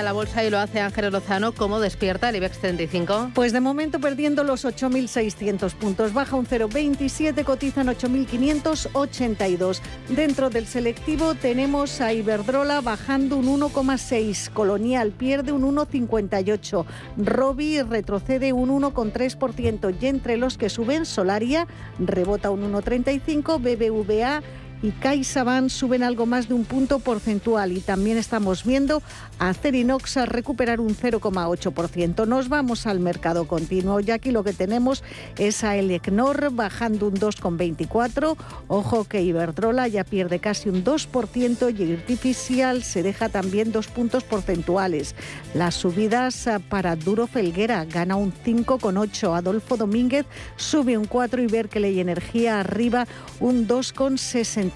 La bolsa y lo hace Ángel Lozano. ¿Cómo despierta el IBEX 35? Pues de momento perdiendo los 8.600 puntos. Baja un 0,27, cotizan 8.582. Dentro del selectivo tenemos a Iberdrola bajando un 1,6. Colonial pierde un 1,58. Robi retrocede un 1,3%. Y entre los que suben, Solaria rebota un 1,35. BBVA y CaixaBank suben algo más de un punto porcentual y también estamos viendo a Cerinox recuperar un 0,8%. Nos vamos al mercado continuo y aquí lo que tenemos es a Elecnor bajando un 2,24. Ojo que Iberdrola ya pierde casi un 2% y Artificial se deja también dos puntos porcentuales. Las subidas para Duro Felguera gana un 5,8. Adolfo Domínguez sube un 4 y Berkeley Energía arriba un 2,60.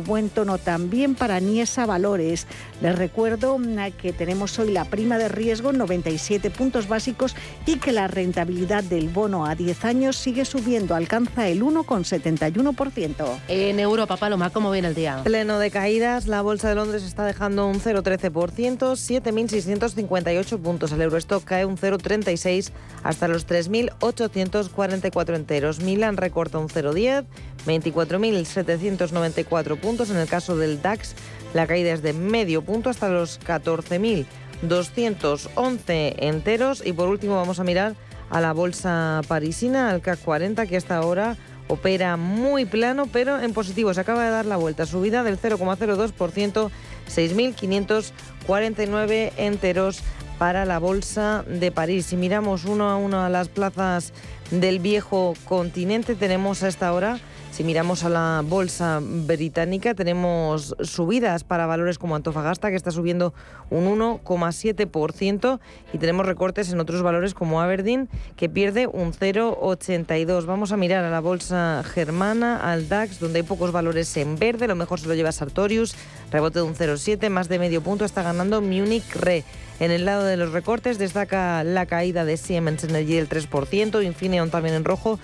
Buen tono también para Niesa Valores. Les recuerdo mm, que tenemos hoy la prima de riesgo 97 puntos básicos y que la rentabilidad del bono a 10 años sigue subiendo, alcanza el 1,71%. En Europa, Paloma, ¿cómo viene el día? Pleno de caídas, la Bolsa de Londres está dejando un 0,13%, 7.658 puntos. El Eurostock cae un 0,36 hasta los 3.844 enteros. Milan recorta un 0,10, 24.794 puntos. En el caso del DAX, la caída es de medio punto hasta los 14.211 enteros. Y por último vamos a mirar a la bolsa parisina, al CAC 40, que hasta ahora opera muy plano, pero en positivo. Se acaba de dar la vuelta, subida del 0,02%, 6.549 enteros para la Bolsa de París. Si miramos uno a uno a las plazas del viejo continente, tenemos a esta hora si miramos a la bolsa británica, tenemos subidas para valores como Antofagasta, que está subiendo un 1,7%, y tenemos recortes en otros valores como Aberdeen, que pierde un 0,82%. Vamos a mirar a la bolsa germana, al DAX, donde hay pocos valores en verde. Lo mejor se lo lleva Sartorius, rebote de un 0,7%, más de medio punto está ganando Munich Re. En el lado de los recortes destaca la caída de Siemens Energy del 3%, Infineon también en rojo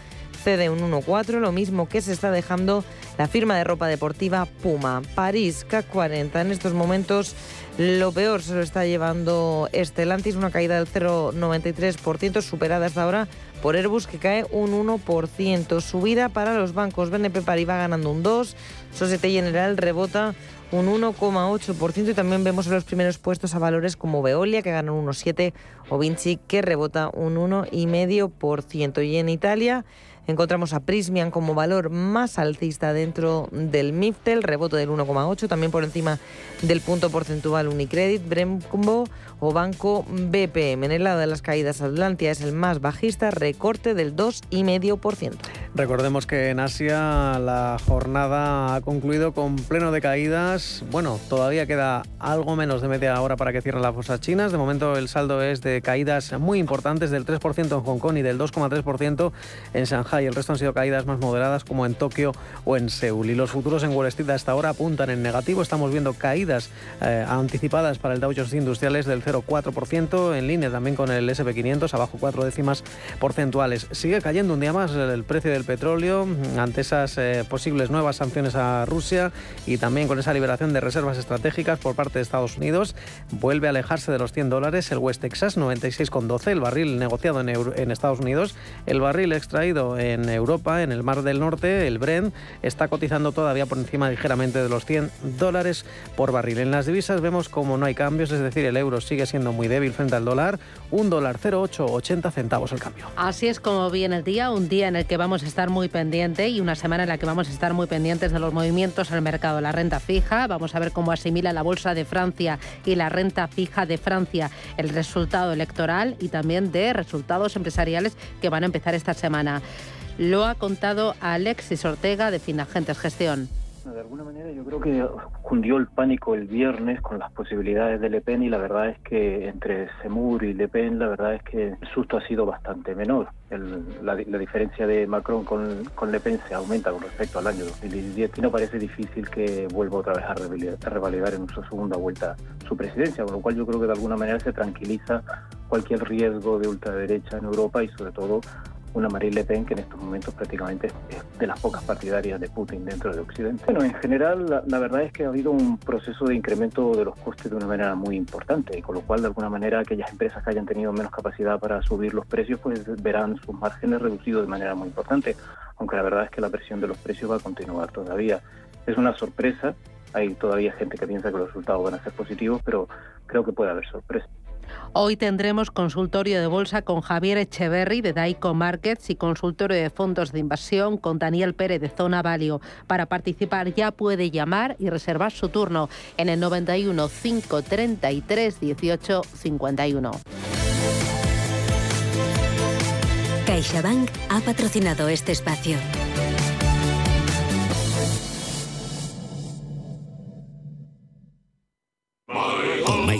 cede un 1,4, lo mismo que se está dejando la firma de ropa deportiva Puma. París, CAC 40, en estos momentos lo peor se lo está llevando Estelantis, una caída del 0,93%, superada hasta ahora por Airbus, que cae un 1%. Subida para los bancos, BNP Paribas ganando un 2%, Societe General rebota un 1,8% y también vemos en los primeros puestos a valores como Veolia que gana un 1,7% o Vinci que rebota un 1,5%. Y en Italia Encontramos a Prismian como valor más alcista dentro del MIFTEL, rebote del 1,8, también por encima del punto porcentual Unicredit, Brembo o Banco BPM. En el lado de las caídas, Atlantia es el más bajista, recorte del 2,5%. Recordemos que en Asia la jornada ha concluido con pleno de caídas. Bueno, todavía queda algo menos de media hora para que cierren las bolsas chinas. De momento el saldo es de caídas muy importantes del 3% en Hong Kong y del 2,3% en Shanghai. El resto han sido caídas más moderadas como en Tokio o en Seúl. Y los futuros en Wall Street hasta ahora apuntan en negativo. Estamos viendo caídas eh, anticipadas para el Dow Jones Industriales del 0,4% en línea también con el SP500 abajo 4 décimas porcentuales. Sigue cayendo un día más el precio del petróleo ante esas eh, posibles nuevas sanciones a Rusia y también con esa liberación de reservas estratégicas por parte de Estados Unidos. Vuelve a alejarse de los 100 dólares el West Texas 96,12, el barril negociado en, en Estados Unidos, el barril extraído en Europa, en el Mar del Norte, el Brent, está cotizando todavía por encima ligeramente de los 100 dólares por barril. En las divisas vemos como no hay cambios, es decir, el euro sigue siendo muy débil frente al dólar, un dólar 0,880 centavos el cambio. Así es como viene el día, un día en el que vamos a estar muy pendiente y una semana en la que vamos a estar muy pendientes de los movimientos en el mercado. La renta fija, vamos a ver cómo asimila la Bolsa de Francia y la renta fija de Francia el resultado electoral y también de resultados empresariales que van a empezar esta semana. Lo ha contado Alexis Ortega de Finagentes Gestión. De alguna manera yo creo que cundió el pánico el viernes con las posibilidades de Le Pen y la verdad es que entre Semur y Le Pen la verdad es que el susto ha sido bastante menor. la, diferencia de Macron con, con, Le Pen se aumenta con respecto al año 2017 y no parece difícil que vuelva otra vez a revalidar, en su segunda vuelta su presidencia, con lo cual yo creo que de alguna manera se tranquiliza cualquier riesgo de ultraderecha en Europa y sobre todo una Marine Le Pen que en estos momentos prácticamente es de las pocas partidarias de Putin dentro de Occidente. Bueno, en general la, verdad es que ha habido un proceso de incremento de los costes de una manera muy importante, y con lo cual de alguna manera aquellas empresas que hayan tenido menos capacidad para subir los precios pues verán sus márgenes reducidos de manera muy importante, aunque la verdad es que la presión de los precios va a continuar todavía. Es una sorpresa, hay todavía gente que piensa que los resultados van a ser positivos, pero creo que puede haber sorpresa. Hoy tendremos consultorio de bolsa con Javier Echeverry de Daico Markets y consultorio de fondos de inversión con Daniel Pérez de Zona Valio. Para participar ya puede llamar y reservar su turno en el 91 533 18 51. CaixaBank ha patrocinado este espacio.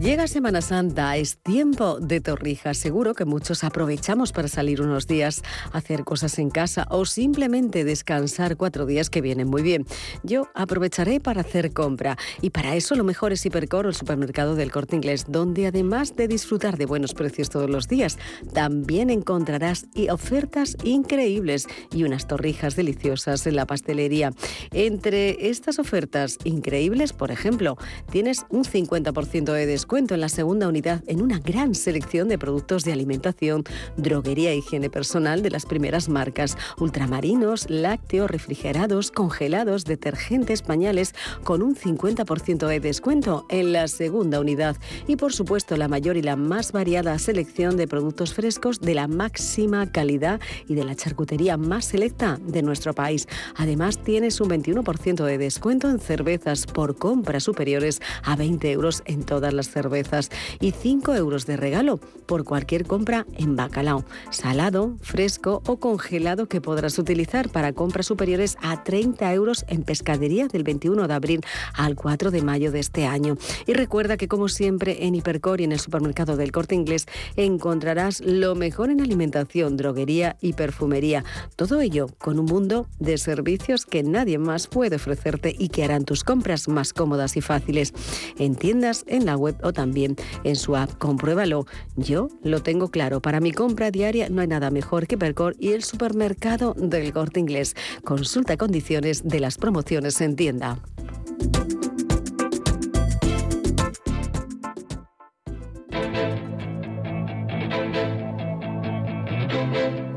Llega Semana Santa, es tiempo de torrijas. Seguro que muchos aprovechamos para salir unos días, hacer cosas en casa o simplemente descansar cuatro días que vienen muy bien. Yo aprovecharé para hacer compra y para eso lo mejor es Hipercor, el supermercado del corte inglés, donde además de disfrutar de buenos precios todos los días, también encontrarás ofertas increíbles y unas torrijas deliciosas en la pastelería. Entre estas ofertas increíbles, por ejemplo, tienes un 50% de descuento cuento en la segunda unidad en una gran selección de productos de alimentación, droguería e higiene personal de las primeras marcas, ultramarinos, lácteos, refrigerados, congelados, detergentes, pañales, con un 50% de descuento en la segunda unidad. Y por supuesto la mayor y la más variada selección de productos frescos de la máxima calidad y de la charcutería más selecta de nuestro país. Además tienes un 21% de descuento en cervezas por compras superiores a 20 euros en todas las cervezas cervezas y 5 euros de regalo por cualquier compra en bacalao, salado, fresco o congelado que podrás utilizar para compras superiores a 30 euros en pescadería del 21 de abril al 4 de mayo de este año. Y recuerda que como siempre en Hipercor y en el supermercado del Corte Inglés encontrarás lo mejor en alimentación, droguería y perfumería. Todo ello con un mundo de servicios que nadie más puede ofrecerte y que harán tus compras más cómodas y fáciles. En tiendas, en la web o también en su app. Compruébalo. Yo lo tengo claro. Para mi compra diaria no hay nada mejor que Percor y el supermercado del corte inglés. Consulta condiciones de las promociones en tienda.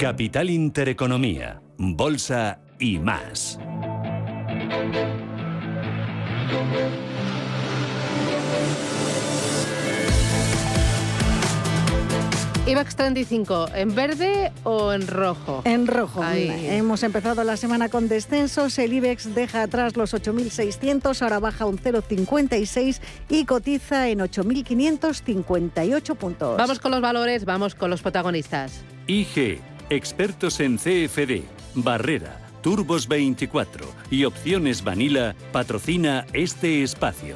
Capital Intereconomía, Bolsa y más. IBEX 35, ¿en verde o en rojo? En rojo. Hemos empezado la semana con descensos. El IBEX deja atrás los 8.600, ahora baja un 0,56 y cotiza en 8.558 puntos. Vamos con los valores, vamos con los protagonistas. IG, expertos en CFD, Barrera, Turbos 24 y Opciones Vanilla, patrocina este espacio.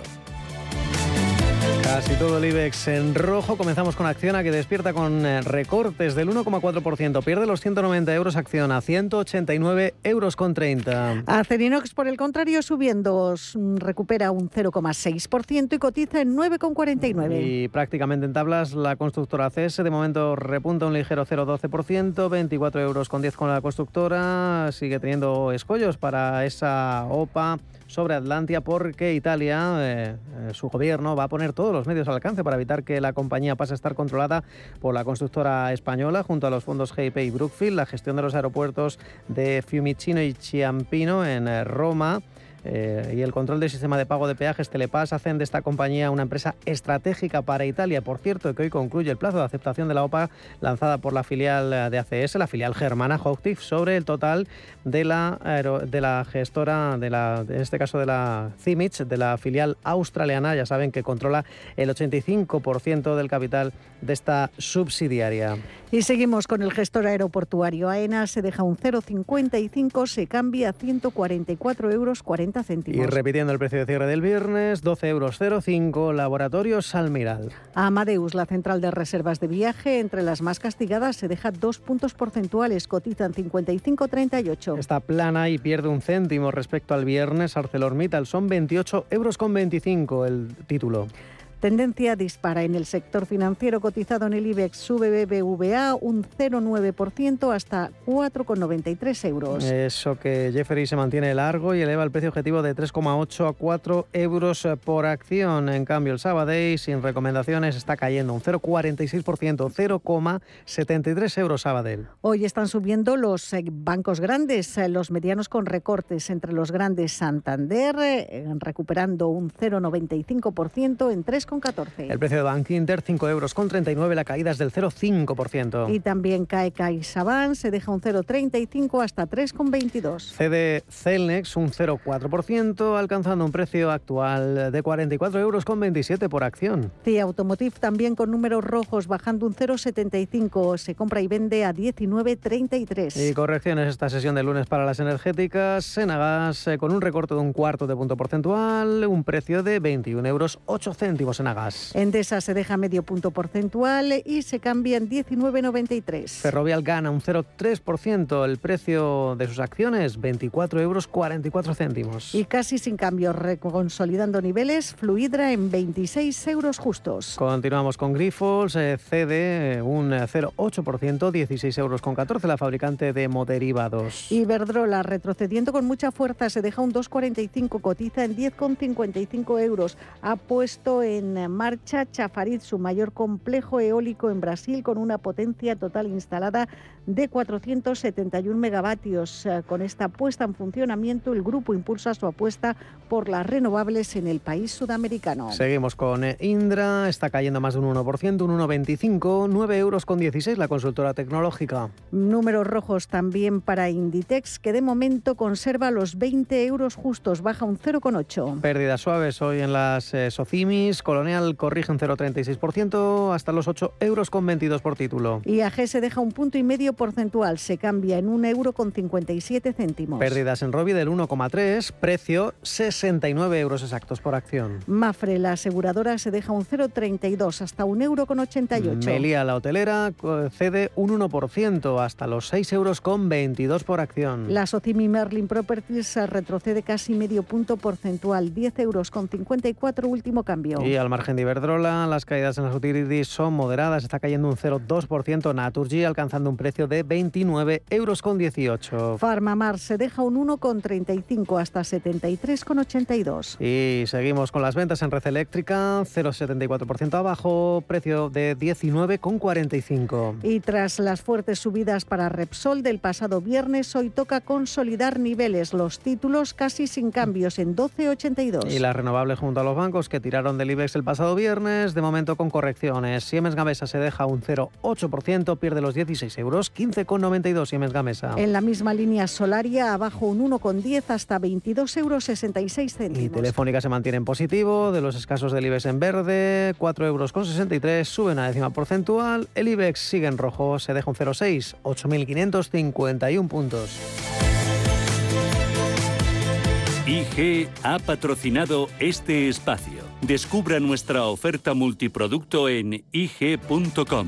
Casi todo el IBEX en rojo. Comenzamos con Acciona que despierta con eh, recortes del 1,4%. Pierde los 190 euros acción a 189 euros con 30. Acerinox, por el contrario, subiendo, recupera un 0,6% y cotiza en 9,49. Y prácticamente en tablas la constructora CS de momento repunta un ligero 0,12%, 24 euros con 10 con la constructora. Sigue teniendo escollos para esa OPA sobre Atlantia porque Italia, eh, eh, su gobierno, va a poner todos los medios al alcance para evitar que la compañía pase a estar controlada por la constructora española junto a los fondos GIP y Brookfield, la gestión de los aeropuertos de Fiumicino y Ciampino en eh, Roma eh, y el control del sistema de pago de peajes Telepass hacen de esta compañía una empresa estratégica para Italia. Por cierto, que hoy concluye el plazo de aceptación de la OPA lanzada por la filial de ACS, la filial germana Hochtief, sobre el total de la, de la gestora, de la, en este caso de la CIMIC, de la filial australiana. Ya saben que controla el 85% del capital de esta subsidiaria. Y seguimos con el gestor aeroportuario. AENA se deja un 0,55, se cambia a 144 euros 40 céntimos. Y repitiendo el precio de cierre del viernes, 12 euros 05, Laboratorios Salmiral. Amadeus, la central de reservas de viaje, entre las más castigadas, se deja dos puntos porcentuales, cotizan 55,38. Está plana y pierde un céntimo respecto al viernes. ArcelorMittal son 28 euros con 25 el título. Tendencia dispara en el sector financiero cotizado en el IBEX sube BBVA un 0,9% hasta 4,93 euros. Eso que Jeffrey se mantiene largo y eleva el precio objetivo de 3,8 a 4 euros por acción. En cambio, el Sabadell sin recomendaciones está cayendo un 0,46%, 0,73 euros Sabadell. Hoy están subiendo los eh, bancos grandes, eh, los medianos con recortes entre los grandes Santander, eh, recuperando un 0,95% en 3 el precio de Bank Inter, 5 euros con 39, la caída es del 0,5%. Y también cae CaixaBank, se deja un 0,35 hasta 3,22. CD Celnex, un 0,4%, alcanzando un precio actual de 44 euros con 27 por acción. CIA Automotive también con números rojos, bajando un 0,75, se compra y vende a 19,33. Y correcciones esta sesión de lunes para las energéticas, Senagas eh, con un recorte de un cuarto de punto porcentual, un precio de 21 euros 8 céntimos en Agas. Endesa se deja medio punto porcentual y se cambia en 19,93. Ferrovial gana un 0,3%. El precio de sus acciones, 24 euros 44 céntimos. Y casi sin cambio, consolidando niveles, Fluidra en 26 euros justos. Continuamos con Grifols, eh, cede un 0,8%, 16 euros con 14, la fabricante de moderivados. Iberdrola, retrocediendo con mucha fuerza, se deja un 2,45, cotiza en 10,55 euros. Ha puesto en en marcha Chafarid, su mayor complejo eólico en Brasil, con una potencia total instalada de 471 megavatios. Eh, con esta puesta en funcionamiento, el grupo impulsa su apuesta por las renovables en el país sudamericano. Seguimos con eh, Indra, está cayendo más de un 1%, un 1,25, 9 euros con 16 la consultora tecnológica. Números rojos también para Inditex, que de momento conserva los 20 euros justos, baja un 0,8. Pérdidas suaves hoy en las eh, Socimis, Colonial corrige un 0,36% hasta los 8 euros con 22 por título. IAG se deja un punto y medio porcentual, se cambia en un euro con 57 céntimos. Pérdidas en Robi del 1,3, precio 69 euros exactos por acción. Mafre, la aseguradora, se deja un 0,32 hasta un euro con 88. Melia, la hotelera, cede un 1% hasta los 6 euros con 22 por acción. La Socimi Merlin Properties retrocede casi medio punto porcentual, 10 euros con 54 último cambio al margen de Iberdrola, las caídas en las utilities son moderadas, está cayendo un 0,2%, Naturgy alcanzando un precio de 29 euros con 18. Farmamar se deja un 1,35 hasta 73,82. Y seguimos con las ventas en red eléctrica, 0,74% abajo, precio de 19,45. Y tras las fuertes subidas para Repsol del pasado viernes, hoy toca consolidar niveles, los títulos casi sin cambios en 12,82. Y la renovable junto a los bancos que tiraron del IBEX el pasado viernes, de momento con correcciones. Siemens Gamesa se deja un 0,8%, pierde los 16 euros, 15,92 Siemens Gamesa. En la misma línea Solaria, abajo un 1,10 hasta 22 euros 66 céntimos. Y Telefónica se mantiene en positivo, de los escasos del IBEX en verde, 4 euros con 63, sube una décima porcentual. El IBEX sigue en rojo, se deja un 0,6, 8.551 puntos. IG ha patrocinado este espacio. Descubra nuestra oferta multiproducto en IG.com.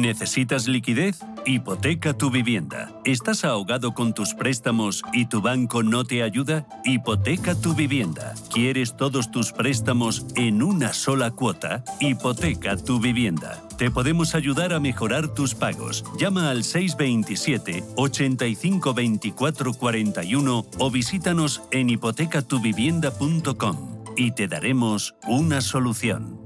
¿Necesitas liquidez? Hipoteca tu vivienda. ¿Estás ahogado con tus préstamos y tu banco no te ayuda? Hipoteca tu vivienda. ¿Quieres todos tus préstamos en una sola cuota? Hipoteca tu vivienda. Te podemos ayudar a mejorar tus pagos. Llama al 627 85 24 41 o visítanos en hipotecatuvivienda.com y te daremos una solución.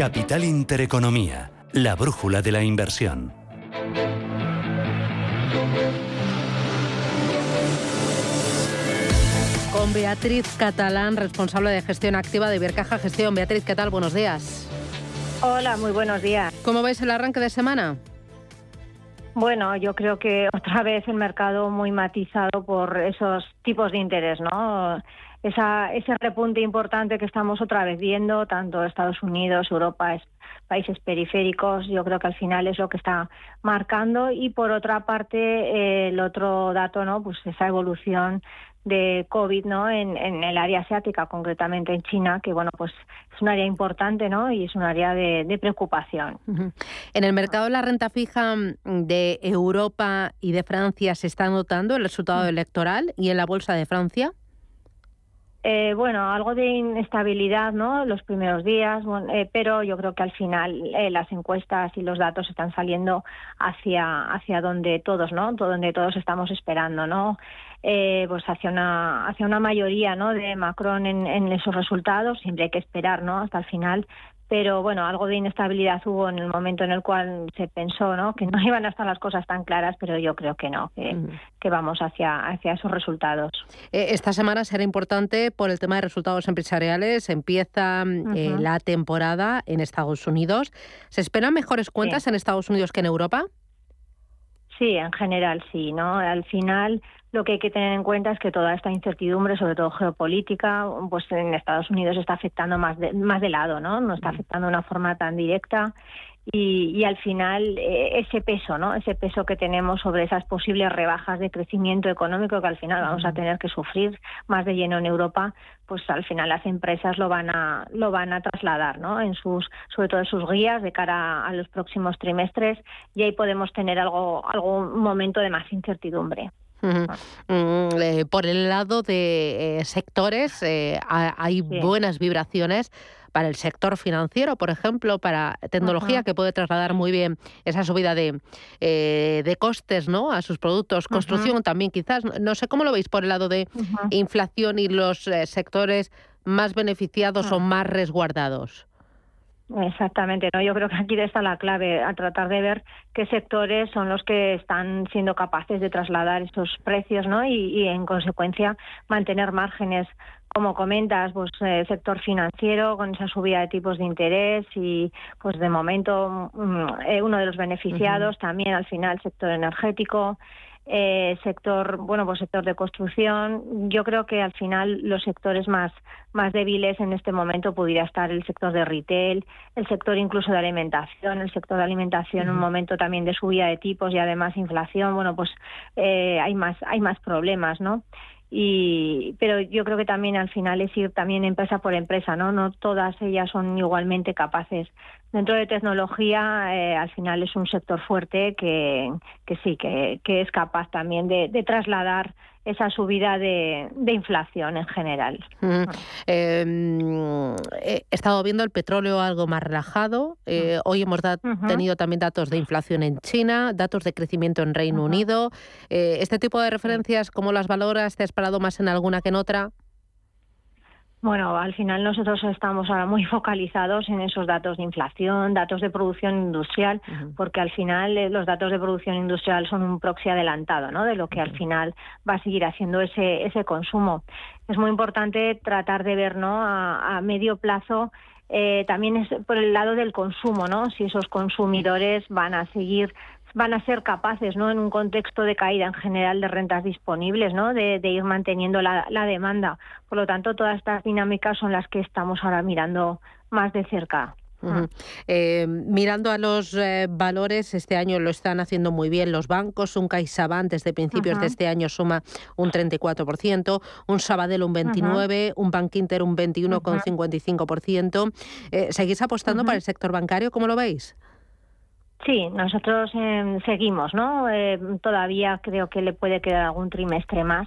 Capital Intereconomía, la brújula de la inversión. Con Beatriz Catalán, responsable de gestión activa de Ibercaja Gestión. Beatriz, ¿qué tal? Buenos días. Hola, muy buenos días. ¿Cómo veis el arranque de semana? Bueno, yo creo que otra vez el mercado muy matizado por esos tipos de interés, ¿no? Esa, ese repunte importante que estamos otra vez viendo, tanto Estados Unidos, Europa, países periféricos, yo creo que al final es lo que está marcando. Y por otra parte, eh, el otro dato, ¿no? Pues esa evolución de COVID ¿no? En, el área asiática, concretamente en China, que bueno, pues es un área importante ¿no? y es un área de, preocupación. En el mercado de la renta fija de Europa y de Francia se está notando el resultado mm. electoral y en la bolsa de Francia. Eh, bueno, algo de inestabilidad, ¿no? Los primeros días, eh, pero yo creo que al final eh, las encuestas y los datos están saliendo hacia hacia donde todos, ¿no? Donde todos estamos esperando, ¿no? pues hacia una hacia una mayoría, ¿no? De Macron en, en esos resultados. Siempre hay que esperar, ¿no? Hasta el final, pero bueno, algo de inestabilidad hubo en el momento en el cual se pensó ¿no? que no iban a estar las cosas tan claras, pero yo creo que no, que, vamos hacia, hacia esos resultados. Eh, esta semana será importante por el tema de resultados empresariales. Empieza eh, la temporada en Estados Unidos. ¿Se esperan mejores cuentas en Estados Unidos que en Europa? Sí, en general sí, ¿no? Al final lo que hay que tener en cuenta es que toda esta incertidumbre, sobre todo geopolítica, pues en Estados Unidos está afectando más de, más de lado, ¿no? No está afectando de una forma tan directa y, al final eh, ese peso, ¿no? Ese peso que tenemos sobre esas posibles rebajas de crecimiento económico que al final vamos a tener que sufrir más de lleno en Europa, pues al final las empresas lo van a lo van a trasladar, ¿no? En sus sobre todo en sus guías de cara a los próximos trimestres y ahí podemos tener algo algún momento de más incertidumbre. Mm, eh, por el lado de eh, sectores, eh, hay buenas vibraciones para el sector financiero, por ejemplo, para tecnología, que puede trasladar muy bien esa subida de, de costes ¿no? a sus productos. Construcción también, quizás. No sé cómo lo veis por el lado de inflación y los sectores más beneficiados o ah. más resguardados. Exactamente, ¿no? Yo creo que aquí está la clave, a tratar de ver qué sectores son los que están siendo capaces de trasladar estos precios, ¿no? Y, en consecuencia mantener márgenes como comentas, pues el sector financiero con esa subida de tipos de interés y pues de momento mm, uno de los beneficiados también al final el sector energético eh, sector, bueno, pues sector de construcción. Yo creo que al final los sectores más, más débiles en este momento pudiera estar el sector de retail, el sector incluso de alimentación, el sector de alimentación en un momento también de subida de tipos y además inflación, bueno, pues eh, hay más, hay más problemas, ¿no? Y pero yo creo que también al final es ir también empresa por empresa no no todas ellas son igualmente capaces. Dentro de tecnología eh, al final es un sector fuerte que, que sí que, que es capaz también de, de trasladar esa subida de, inflación en general. Em, he estado viendo el petróleo algo más relajado. Eh, hoy hemos tenido también datos de inflación en China, datos de crecimiento en Reino Unido. Eh, ¿Este tipo de referencias, cómo las valoras? ¿Te has parado más en alguna que en otra? Bueno, al final nosotros estamos ahora muy focalizados en esos datos de inflación, datos de producción industrial, porque al final eh, los datos de producción industrial son un proxy adelantado, ¿no? De lo que al final va a seguir haciendo ese ese consumo. Es muy importante tratar de ver, ¿no? A, medio plazo eh, también es por el lado del consumo, ¿no? Si esos consumidores van a seguir van a ser capaces, ¿no? En un contexto de caída en general de rentas disponibles, ¿no? De, ir manteniendo la, demanda. Por lo tanto, todas estas dinámicas son las que estamos ahora mirando más de cerca. Eh, mirando a los eh, valores, este año lo están haciendo muy bien los bancos. Un CaixaBank desde principios de este año suma un 34%, un Sabadell un 29%, un Bank Inter un 21,55%. Eh, ¿Seguís apostando para el sector bancario? ¿Cómo lo veis? Sí, nosotros em, seguimos, ¿no? Em, todavía creo que le puede quedar algún trimestre más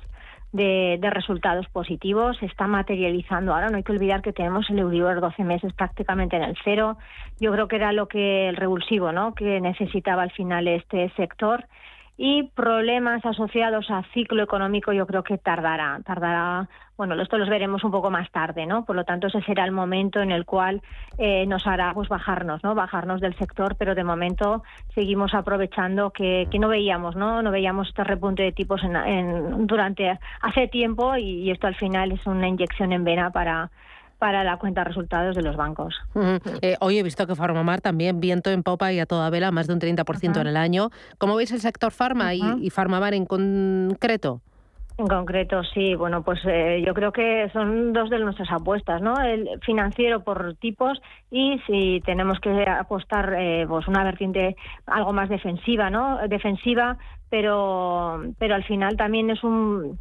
de, resultados positivos. Se está materializando ahora. No hay que olvidar que tenemos el Euribor 12 meses prácticamente en el cero. Yo creo que era lo que el revulsivo, ¿no? Que necesitaba al final este sector y problemas asociados a ciclo económico yo creo que tardará, tardará, bueno, esto los veremos un poco más tarde, ¿no? Por lo tanto, ese será el momento en el cual eh, nos hará pues bajarnos, ¿no? Bajarnos del sector, pero de momento seguimos aprovechando que, que no veíamos, ¿no? No veíamos este repunte de tipos en, en, durante hace tiempo y esto al final es una inyección en vena para para la cuenta de resultados de los bancos. Eh, hoy he visto que Farmamar también viento en popa y a toda vela, más de un 30% en el año. ¿Cómo veis el sector farma y, y Farmamar en concreto? En concreto, sí. Bueno, pues eh, yo creo que son dos de nuestras apuestas, ¿no? El financiero por tipos y si tenemos que apostar, eh, pues una vertiente algo más defensiva, ¿no? Defensiva, pero pero al final también es un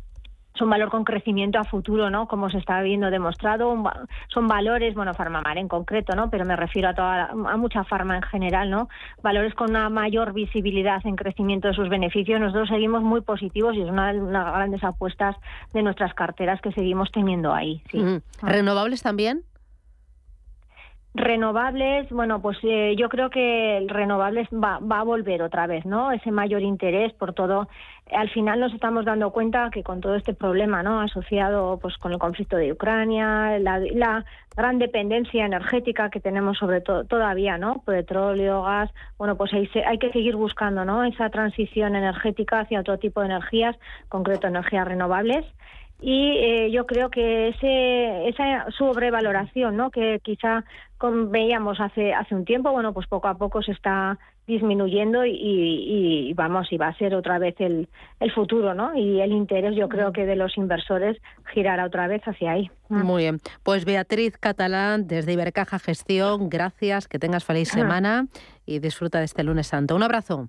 son valor con crecimiento a futuro, ¿no? Como se está viendo demostrado, son valores, bueno, Farmamar en concreto, ¿no? Pero me refiero a toda a mucha farma en general, ¿no? Valores con una mayor visibilidad en crecimiento de sus beneficios. Nosotros seguimos muy positivos y es una de las grandes apuestas de nuestras carteras que seguimos teniendo ahí. ¿Renovables también? Renovables, bueno, pues eh, yo creo que renovables va, va, a volver otra vez, ¿no? Ese mayor interés por todo. Al final nos estamos dando cuenta que con todo este problema, ¿no? Asociado, pues, con el conflicto de Ucrania, la, la gran dependencia energética que tenemos sobre todo todavía, ¿no? Petróleo, gas, bueno, pues hay, hay que seguir buscando, ¿no? Esa transición energética hacia otro tipo de energías, concreto energías renovables y eh, yo creo que ese, esa sobrevaloración ¿no? que quizá veíamos hace hace un tiempo bueno pues poco a poco se está disminuyendo y, vamos y va a ser otra vez el, el futuro no y el interés yo creo que de los inversores girará otra vez hacia ahí. Muy bien. Pues Beatriz Catalán desde Ibercaja Gestión gracias que tengas feliz semana y disfruta de este lunes santo. Un abrazo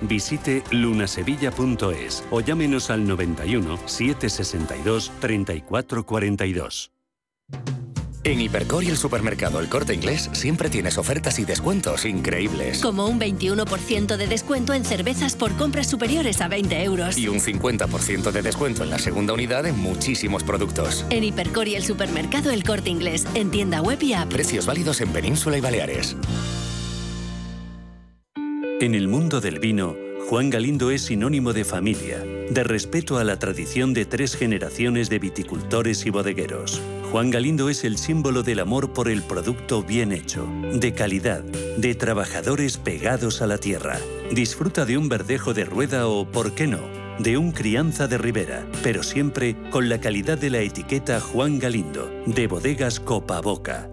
visite lunasevilla.es o llámenos al 91 762 3442. En Hipercor y el supermercado El Corte Inglés siempre tienes ofertas y descuentos increíbles. Como un 21% de descuento en cervezas por compras superiores a 20 euros. Y un 50% de descuento en la segunda unidad en muchísimos productos. En Hipercor y el supermercado El Corte Inglés, en tienda web y app. Precios válidos en Península y Baleares. En el mundo del vino, Juan Galindo es sinónimo de familia, de respeto a la tradición de tres generaciones de viticultores y bodegueros. Juan Galindo es el símbolo del amor por el producto bien hecho, de calidad, de trabajadores pegados a la tierra. Disfruta de un verdejo de rueda o, por qué no, de un crianza de ribera, pero siempre con la calidad de la etiqueta Juan Galindo, de bodegas Copa Boca.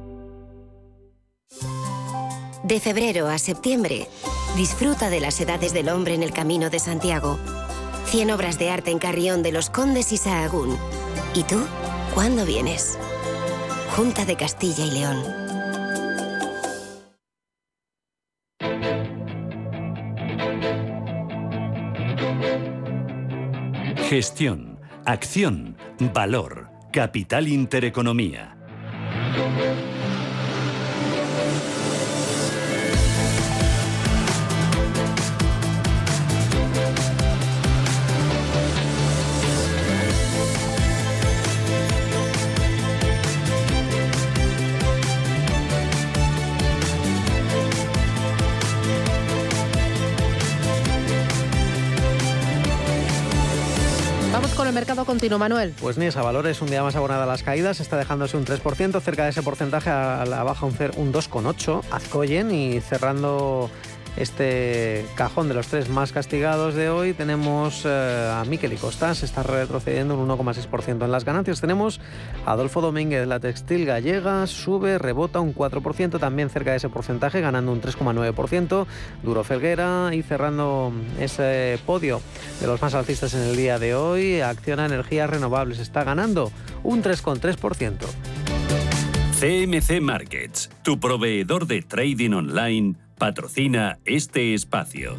De febrero a septiembre, disfruta de las edades del hombre en el Camino de Santiago. 100 obras de arte en Carrión de los Condes y Sahagún. ¿Y tú? ¿Cuándo vienes? Junta de Castilla y León. Gestión, acción, valor, capital intereconomía. Mercado continuo, Manuel. Pues ni esa Valores un día más abonada a las caídas, está dejándose un 3%, cerca de ese porcentaje a la baja un, cer- un 2,8%, Azcoyen y cerrando este cajón de los tres más castigados de hoy tenemos eh, a Miquel y Costas, está retrocediendo un 1,6% en las ganancias. Tenemos a Adolfo Domínguez, la textil gallega, sube, rebota un 4%, también cerca de ese porcentaje, ganando un 3,9%. Duro Felguera y cerrando ese podio de los más alcistas en el día de hoy, Acciona Energías Renovables está ganando un 3,3%. CMC Markets, tu proveedor de trading online, patrocina este espacio.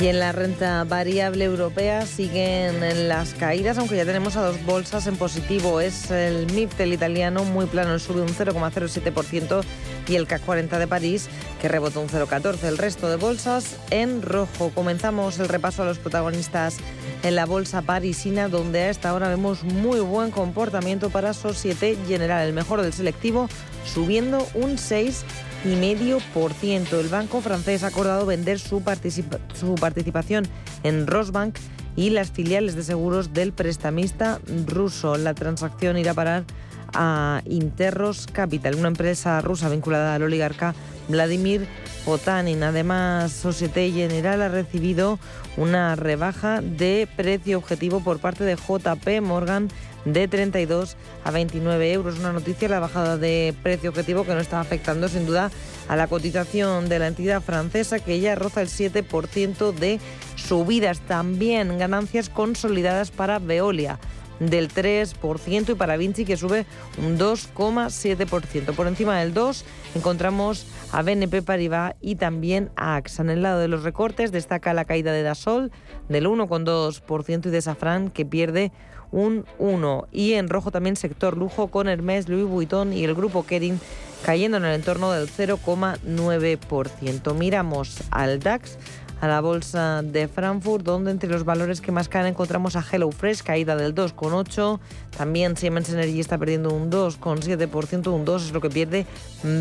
Y en la renta variable europea siguen en las caídas, aunque ya tenemos a dos bolsas en positivo. Es el MIP del italiano muy plano, sube un 0,07% y el CAC 40 de París que rebotó un 0,14%. El resto de bolsas en rojo. Comenzamos el repaso a los protagonistas en la bolsa parisina, donde a esta hora vemos muy buen comportamiento para Societe General, el mejor del selectivo, subiendo un 6 y medio por ciento. El banco francés ha acordado vender su participación en Rosbank y las filiales de seguros del prestamista ruso. La transacción irá a parar a Interros Capital, una empresa rusa vinculada al oligarca Vladimir Potanin. Además, Societe General ha recibido una rebaja de precio objetivo por parte de JP Morgan de 32 a 29 euros. Una noticia, la bajada de precio objetivo que no está afectando sin duda a la cotización de la entidad francesa que ya roza el 7% de subidas. También ganancias consolidadas para Veolia del 3% y para Vinci que sube un 2,7%. Por encima del 2 encontramos a BNP Paribas y también a AXA. En el lado de los recortes destaca la caída de Dasol del 1,2% y de Safran que pierde un 1. Y en rojo también sector lujo con Hermès, Louis Vuitton y el grupo Kering cayendo en el entorno del 0,9%. Miramos al DAX a la bolsa de Frankfurt, donde entre los valores que más caen encontramos a HelloFresh, caída del 2,8%. También Siemens Energy está perdiendo un 2,7%, un 2% es lo que pierde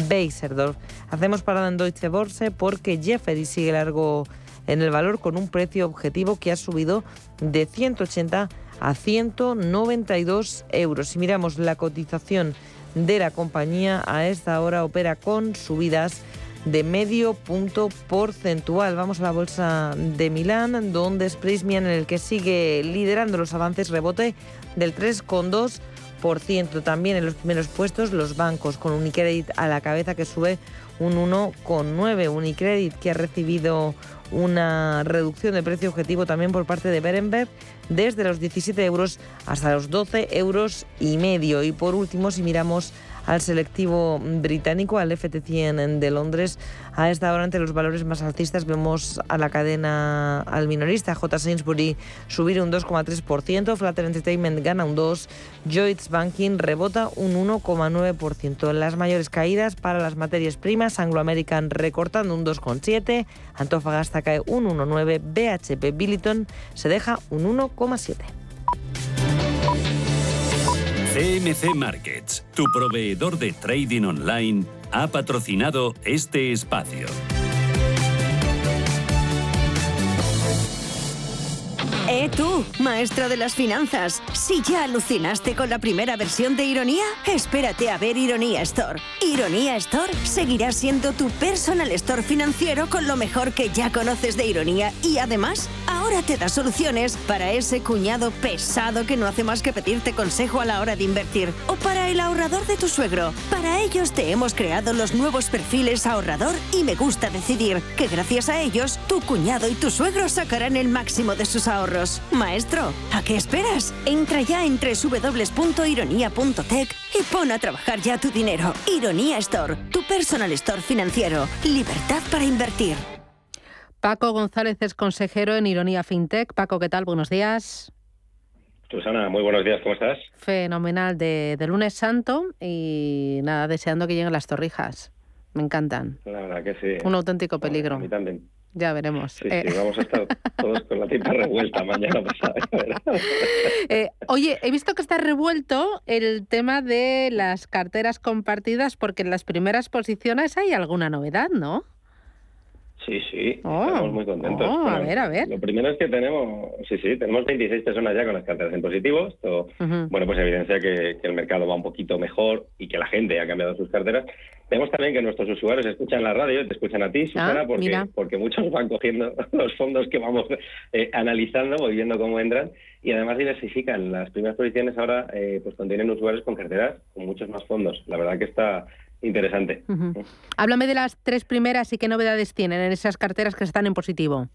Beiserdorf. Hacemos parada en Deutsche Börse porque Jefferies sigue largo en el valor con un precio objetivo que ha subido de 180 a 192 euros. Si miramos la cotización de la compañía, a esta hora opera con subidas de medio punto porcentual. Vamos a la bolsa de Milán, donde es Prismian el que sigue liderando los avances rebote del 3,2%. También en los primeros puestos los bancos con Unicredit a la cabeza que sube un 1,9. Unicredit que ha recibido una reducción de precio objetivo también por parte de Berenberg desde los 17 euros hasta los 12 euros y medio. Y por último, si miramos al selectivo británico, al FT100 de Londres. A esta hora, entre los valores más alcistas, vemos a la cadena al minorista J. Sainsbury subir un 2,3%, Flatter Entertainment gana un 2%, Lloyds Banking rebota un 1,9%. Las mayores caídas para las materias primas, Anglo American recortando un 2,7%, Antofagasta cae un 1,9%, BHP Billiton se deja un 1,7%. CMC Markets, tu proveedor de trading online, ha patrocinado este espacio. Eh, tú, maestra de las finanzas. Si ya alucinaste con la primera versión de Ironía, espérate a ver Ironía Store. Ironía Store seguirá siendo tu personal store financiero con lo mejor que ya conoces de Ironía y además, ahora te da soluciones para ese cuñado pesado que no hace más que pedirte consejo a la hora de invertir o para el ahorrador de tu suegro. Para ellos te hemos creado los nuevos perfiles ahorrador y me gusta decidir que gracias a ellos tu cuñado y tu suegro sacarán el máximo de sus ahorros. Maestro, ¿a qué esperas? Entra ya en www.ironia.tech y pon a trabajar ya tu dinero. Ironía Store, tu personal store financiero. Libertad para invertir. Paco González es consejero en Ironía FinTech. Paco, ¿qué tal? Buenos días. Susana, muy buenos días, ¿cómo estás? Fenomenal, de, lunes santo y nada, deseando que lleguen las torrijas. Me encantan. La verdad que sí. Un auténtico peligro. A mí también. Ya veremos. Sí, sí, vamos a estar todos con la tinta revuelta mañana pasado. eh, oye, he visto que está revuelto el tema de las carteras compartidas porque en las primeras posiciones hay alguna novedad, ¿no? Sí, sí, estamos oh, muy contentos. Oh, a ver, a ver. Lo primero es que tenemos, sí, sí, tenemos 26 personas ya con las carteras en positivo. Esto, bueno, pues evidencia que, el mercado va un poquito mejor y que la gente ha cambiado sus carteras. Tenemos también que nuestros usuarios escuchan la radio, te escuchan a ti, Susana, ah, porque, porque muchos van cogiendo los fondos que vamos eh, analizando, voy viendo cómo entran y además diversifican. Las primeras posiciones ahora eh, pues contienen usuarios con carteras con muchos más fondos. La verdad que está interesante. Háblame de las tres primeras y qué novedades tienen en esas carteras que están en positivo.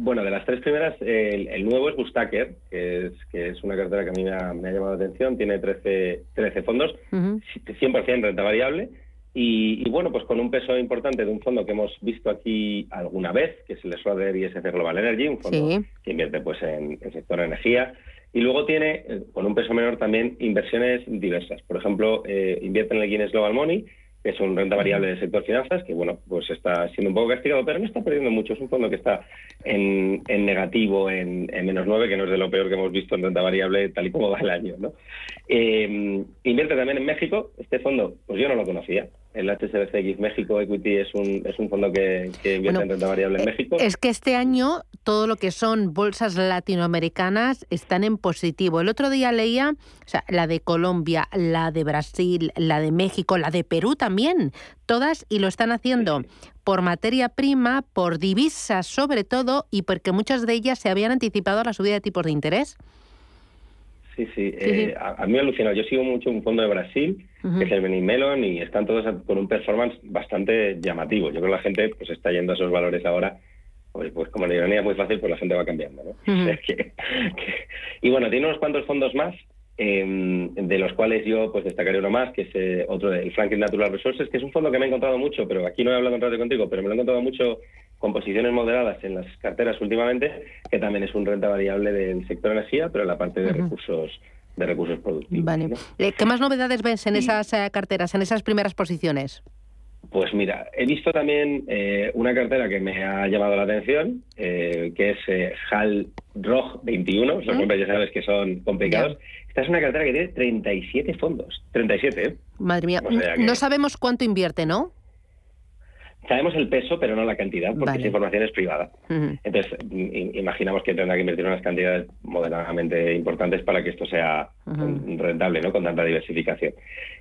Bueno, de las tres primeras, el, nuevo es Bustacker, que es, que es una cartera que a mí me ha, llamado la atención. Tiene 13, 13 fondos, 100% renta variable. Y, bueno, pues con un peso importante de un fondo que hemos visto aquí alguna vez, que es el Schroeder ISC Global Energy, un fondo que invierte pues en, en sector energía. Y luego tiene, eh, con un peso menor también, inversiones diversas. Por ejemplo, eh, invierte en el Guinness Global Money, que es un renta variable del sector finanzas, que bueno, pues está siendo un poco castigado, pero no está perdiendo mucho. Es un fondo que está en, negativo, en, menos 9, que no es de lo peor que hemos visto en renta variable tal y como va el año. ¿no? Eh, invierte también en México. Este fondo, pues yo no lo conocía el HSBCX México Equity es un, es un fondo que, invierte en renta variable en eh, México. Es que este año todo lo que son bolsas latinoamericanas están en positivo. El otro día leía, o sea, la de Colombia, la de Brasil, la de México, la de Perú también, todas y lo están haciendo por materia prima, por divisas sobre todo y porque muchas de ellas se habían anticipado a la subida de tipos de interés. Sí, sí. Eh, a, mí me alucina. Yo sigo mucho un fondo de Brasil, que es el Benimelon, y están todos con un performance bastante llamativo. Yo creo que la gente pues está yendo a esos valores ahora. Pues, pues como la ironía es muy fácil, pues la gente va cambiando. ¿no? y bueno, tiene unos cuantos fondos más, em, de los cuales yo pues destacaré uno más, que es eh, otro del Franklin Natural Resources, que es un fondo que me he encontrado mucho, pero aquí no he hablado en radio contigo, pero me lo he encontrado mucho con posiciones moderadas en las carteras últimamente, que también es un renta variable del sector energía, pero en la parte de recursos de recursos productivos. Vale. Eh, ¿Qué más novedades ves en esas eh, carteras, en esas primeras posiciones? Pues mira, he visto también eh, una cartera que me ha llamado la atención, que es HAL ROG 21, los nombres ya sabes que son complicados. Esta es una cartera que tiene 37 fondos, 37, ¿eh? Madre mía, no sabemos cuánto invierte, ¿no? Sabemos el peso, pero no la cantidad, porque esa información es privada. Entonces, imaginamos que tendrá que invertir unas cantidades moderadamente importantes para que esto sea rentable, ¿no? Con tanta diversificación.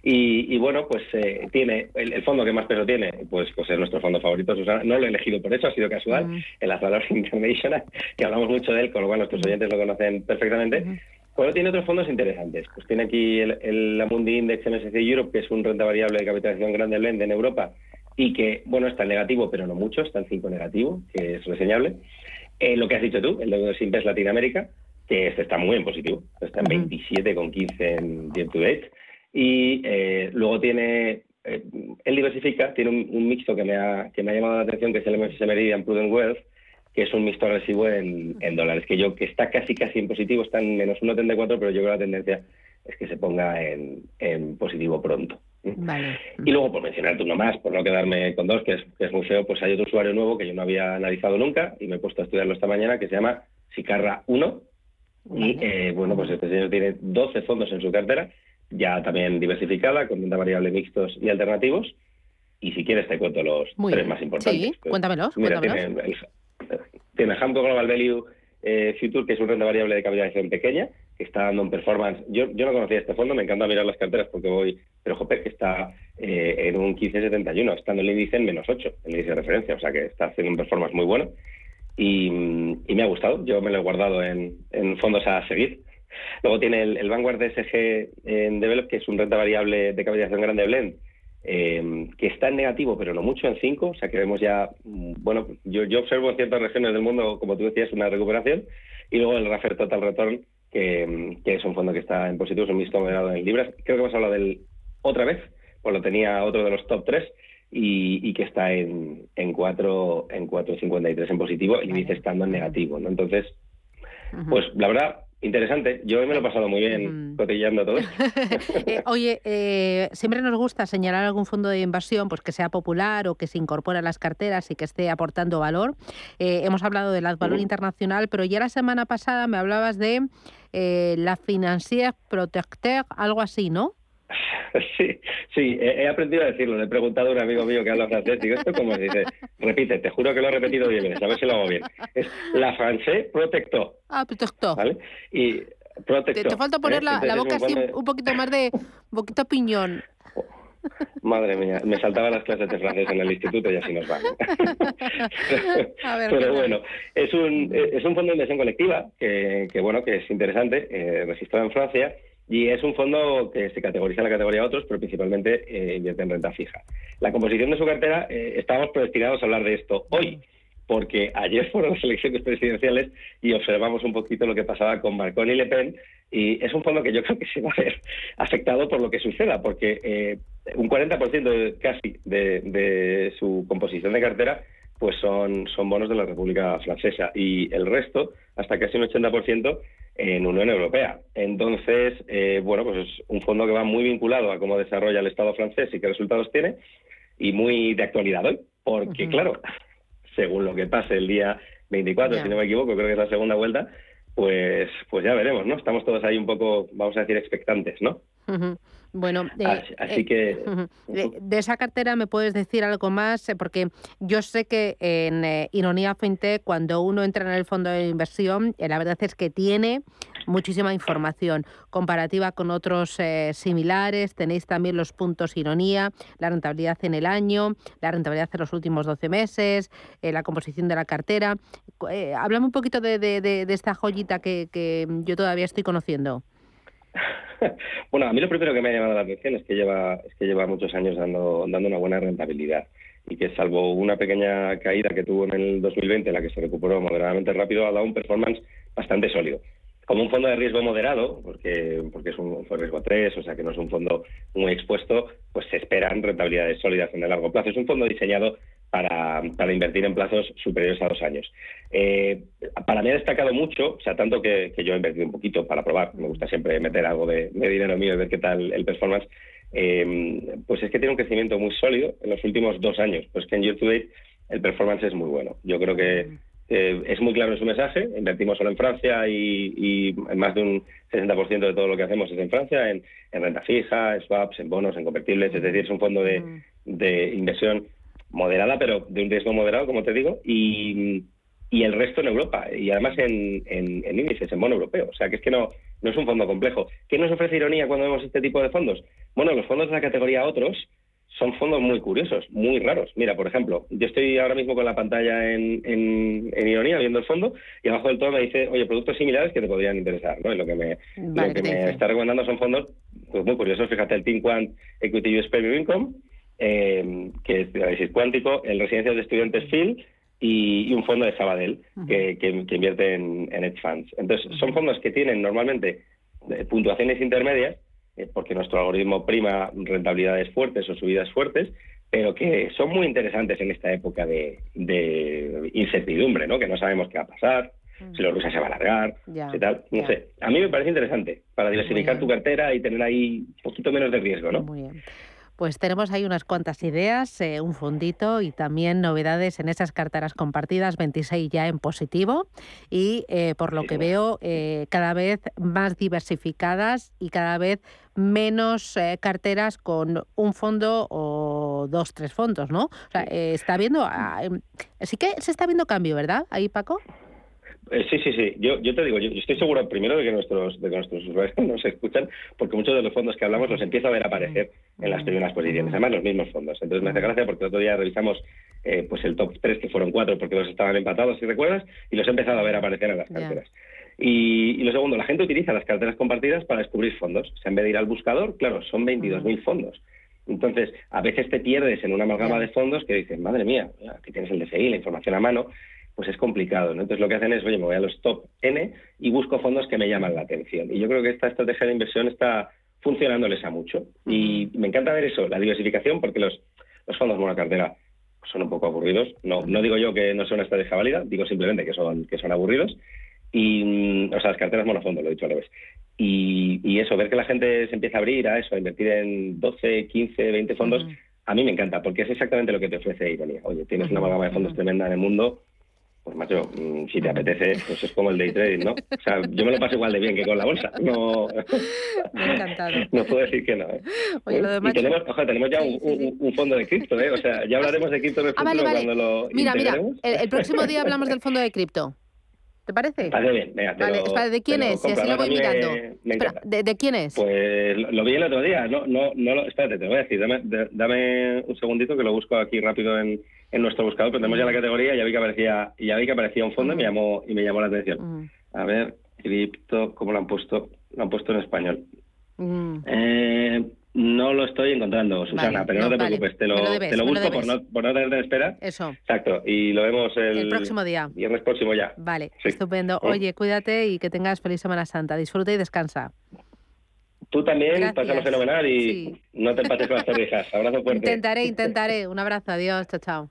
Y, bueno, pues eh, tiene, el, fondo que más peso tiene, pues, pues es nuestro fondo favorito, Susana. No lo he elegido por eso, ha sido casual, el Azalor International, que hablamos mucho de él, con lo cual nuestros oyentes lo conocen perfectamente. Bueno, tiene otros fondos interesantes. Pues tiene aquí el, el Amundi Index MSC Europe, que es un renta variable de capitalización grande blend en Europa, y que, bueno, está en negativo, pero no mucho, está en 5 negativo, que es reseñable. Eh, lo que has dicho tú, el de Simpes Latinoamérica, que este está muy en positivo, está en 27,15 en year to date. Y eh, luego tiene, eh, él diversifica, tiene un, mixto que me, ha, que me ha llamado la atención, que es el MFS Meridian Prudent Wealth, que es un mixto agresivo en, en, dólares, que yo que está casi casi en positivo, está en menos 1,34, pero yo creo que la tendencia es que se ponga en, en positivo pronto. Y luego, por mencionarte uno más, por no quedarme con dos, que es, que es muy feo, pues hay otro usuario nuevo que yo no había analizado nunca y me he puesto a estudiarlo esta mañana, que se llama Sicarra 1. Y eh, bueno, pues este señor tiene 12 fondos en su cartera, ya también diversificada, con renta variable mixtos y alternativos. Y si quieres te cuento los tres más importantes. Sí, cuéntamelos. Mira, Tiene, tiene Hamco Global Value eh, Future, que es un renta variable de capitalización pequeña, que está dando un performance. Yo, yo no conocía este fondo, me encanta mirar las carteras porque voy, pero Jope, que está eh, en un 15,71, estando el índice en menos 8, el índice de referencia, o sea que está haciendo un performance muy bueno. Y, me ha gustado, yo me lo he guardado en, fondos a seguir. Luego tiene el, Vanguard DSG en Develop, que es un renta variable de capitalización grande blend, eh, que está en negativo, pero no mucho, en 5. O sea que vemos ya, mm, bueno, yo, yo observo en ciertas regiones del mundo, como tú decías, una recuperación. Y luego el Raffer Total Return, que, es un fondo que está en positivo, es un mixto moderado en libras. Creo que hemos hablado del otra vez, pues lo tenía otro de los top 3 y, que está en, en 4 en 4.53 en positivo y dice estando en negativo, ¿no? Entonces, pues la verdad, Interesante, yo me lo he pasado muy bien cotillando todo. Eh, oye, eh, siempre nos gusta señalar algún fondo de inversión pues que sea popular o que se incorpore a las carteras y que esté aportando valor. Eh, hemos hablado del valor internacional, pero ya la semana pasada me hablabas de la Financière Protecteur, algo así, ¿no? Sí, sí, he, aprendido a decirlo. Le he preguntado a un amigo mío que habla francés. Digo, ¿esto cómo se dice? Repite, te juro que lo he repetido bien a ver si lo hago bien. Es la francés protector. Ah, protector. ¿Vale? Y protector. Te, falta poner la, boca así un poquito más de, un poquito piñón. Madre mía, me saltaban las clases de francés en el instituto y así nos van. Pero bueno, es un, es un fondo de inversión colectiva que, que bueno, que es interesante, eh, registrado en Francia y es un fondo que se categoriza en la categoría otros, pero principalmente eh, invierte en renta fija. La composición de su cartera, eh, estábamos predestinados a hablar de esto hoy, porque ayer fueron las elecciones presidenciales y observamos un poquito lo que pasaba con Marconi y Le Pen, y es un fondo que yo creo que se va a ver afectado por lo que suceda, porque eh, un 40% casi de, de su composición de cartera pues son bonos de la República Francesa y el resto, hasta casi un 80%, en Unión Europea. Entonces, eh, bueno, pues es un fondo que va muy vinculado a cómo desarrolla el Estado francés y qué resultados tiene, y muy de actualidad hoy, porque claro, según lo que pase el día 24, si no me equivoco, creo que es la segunda vuelta, pues, pues ya veremos, ¿no? Estamos todos ahí un poco, vamos a decir, expectantes, ¿no? Bueno, así, eh, que... De, esa cartera me puedes decir algo más, eh, porque yo sé que en eh, Ironía FinTech, cuando uno entra en el fondo de inversión, la verdad es que tiene muchísima información comparativa con otros similares. Tenéis también los puntos Ironía, la rentabilidad en el año, la rentabilidad en los últimos 12 meses, la composición de la cartera. háblame un poquito de, esta joyita que, que yo todavía estoy conociendo. bueno, a mí lo primero que me ha llamado la atención es que lleva, es que lleva muchos años dando, dando una buena rentabilidad y que salvo una pequeña caída que tuvo en el 2020, en la que se recuperó moderadamente rápido, ha dado un performance bastante sólido. Como un fondo de riesgo moderado, porque, porque es un, fondo de riesgo 3, o sea que no es un fondo muy expuesto, pues se esperan rentabilidades sólidas en el largo plazo. Es un fondo diseñado para, para invertir en plazos superiores a dos años. Eh, para mí ha destacado mucho, o sea, tanto que, yo he invertido un poquito para probar, me gusta siempre meter algo de, dinero mío y ver qué tal el performance, eh, pues es que tiene un crecimiento muy sólido en los últimos dos años, pues que en Year to Date el performance es muy bueno. Yo creo que eh, es muy claro en su mensaje, invertimos solo en Francia y, más de un 60% de todo lo que hacemos es en Francia, en, renta fija, en swaps, en bonos, en convertibles, es decir, es un fondo de, de inversión moderada, pero de un riesgo moderado, como te digo, y, y el resto en Europa, y además en, en, índices, en bono europeo. O sea, que es que no, no es un fondo complejo. ¿Qué nos ofrece ironía cuando vemos este tipo de fondos? Bueno, los fondos de la categoría otros son fondos muy curiosos, muy raros. Mira, por ejemplo, yo estoy ahora mismo con la pantalla en, en, Ironía viendo el fondo y abajo del todo me dice, oye, productos similares que te podrían interesar. ¿no? Y lo que me, lo que me está recomendando son fondos pues, muy curiosos. Fíjate, el Team Quant Equity US Premium Income, eh, que es de análisis cuántico, el Residencias de Estudiantes Phil y, un fondo de Sabadell que, que, invierte en, en hedge funds. Entonces, son fondos que tienen normalmente eh, puntuaciones intermedias eh, porque nuestro algoritmo prima rentabilidades fuertes o subidas fuertes, pero que son muy interesantes en esta época de, incertidumbre, ¿no? Que no sabemos qué va a pasar, mm. si la Rusia se va a alargar, tal. No sé, a mí me parece interesante para diversificar tu cartera y tener ahí un poquito menos de riesgo, ¿no? Muy bien. Pues tenemos ahí unas cuantas ideas, eh, un fundito y también novedades en esas carteras compartidas, 26 ya en positivo y eh, por lo que veo eh, cada vez más diversificadas y cada vez menos carteras con un fondo o dos, tres fondos, ¿no? O sea, está viendo, ah, em, sí que se está viendo cambio, ¿verdad? Ahí, Paco. Eh, sí, sí, sí. Yo, yo te digo, yo, estoy seguro primero de que nuestros, de que nuestros usuarios nos escuchan, porque muchos de los fondos que hablamos los empiezo a ver aparecer en las primeras posiciones, además los mismos fondos. Entonces me hace gracia porque el otro día revisamos eh, pues el top 3, que fueron cuatro, porque los estaban empatados, si recuerdas, y los he empezado a ver aparecer en las carteras. Y, lo segundo, la gente utiliza las carteras compartidas para descubrir fondos. O sea, en vez de ir al buscador, claro, son 22.000 fondos. Entonces, a veces te pierdes en una amalgama de fondos que dices, madre mía, aquí tienes el DCI, la información a mano, pues es complicado. ¿no? Entonces lo que hacen es, oye, me voy a los top N y busco fondos que me llaman la atención. Y yo creo que esta estrategia de inversión está funcionándoles a mucho. Y me encanta ver eso, la diversificación, porque los, los fondos monocartera son un poco aburridos. No, no digo yo que no sea una estrategia válida, digo simplemente que son, que son aburridos. Y, mm, o sea, las carteras monofondo, lo he dicho al revés. Y, y, eso, ver que la gente se empieza a abrir a eso, a invertir en 12, 15, 20 fondos, a mí me encanta, porque es exactamente lo que te ofrece Ironía. Oye, tienes una gama de fondos tremenda en el mundo, pues macho, mm, si te apetece, pues es como el day trading, ¿no? O sea, yo me lo paso igual de bien que con la bolsa. No, no puedo decir que no. ¿eh? Oye, lo y tenemos, ojo, tenemos ya un, fondo de cripto, ¿eh? O sea, ya hablaremos de cripto en el ah, futuro cuando lo Mira, mira, el, próximo día hablamos del fondo de cripto. ¿Te parece? Parece bien, venga, te vale, espera, ¿de quién es? Si así lo voy mirando. espera, ¿de, quién es? Pues lo, vi el otro día, no, no, no, espérate, te voy a decir, dame, dame un segundito que lo busco aquí rápido en, en nuestro buscador, pero tenemos ya la categoría y ya vi que aparecía, ya vi que aparecía un fondo y me llamó, y me llamó la atención. A ver, cripto, ¿cómo lo han puesto? Lo han puesto en español. Eh, no lo estoy encontrando, Susana, pero no, te preocupes, te lo, te lo busco por, no, por no tener de espera. Eso. Exacto, y lo vemos el, el próximo día. Viernes próximo ya. Vale, estupendo. Oye, cuídate y que tengas feliz Semana Santa. Disfruta y descansa. Tú también, pasamos fenomenal y no te pases con las torrijas. Abrazo fuerte. Intentaré, intentaré. Un abrazo, adiós, chao, chao.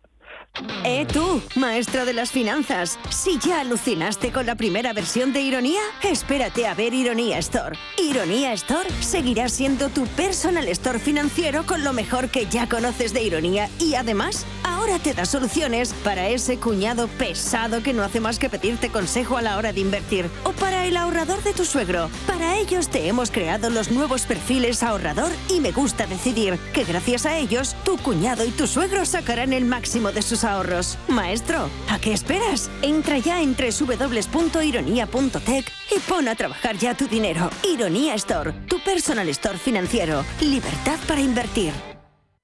¿Eh tú, maestro de las finanzas? Si ya alucinaste con la primera versión de Ironía, espérate a ver Ironía Store. Ironía Store seguirá siendo tu personal store financiero con lo mejor que ya conoces de Ironía y además ahora te da soluciones para ese cuñado pesado que no hace más que pedirte consejo a la hora de invertir o para el ahorrador de tu suegro. Para ellos te hemos creado los nuevos perfiles ahorrador y me gusta decidir que gracias a ellos tu cuñado y tu suegro sacarán el máximo de sus ahorros. Maestro, ¿a qué esperas? Entra ya en www.ironia.tech y pon a trabajar ya tu dinero. Ironía Store, tu personal store financiero. Libertad para invertir.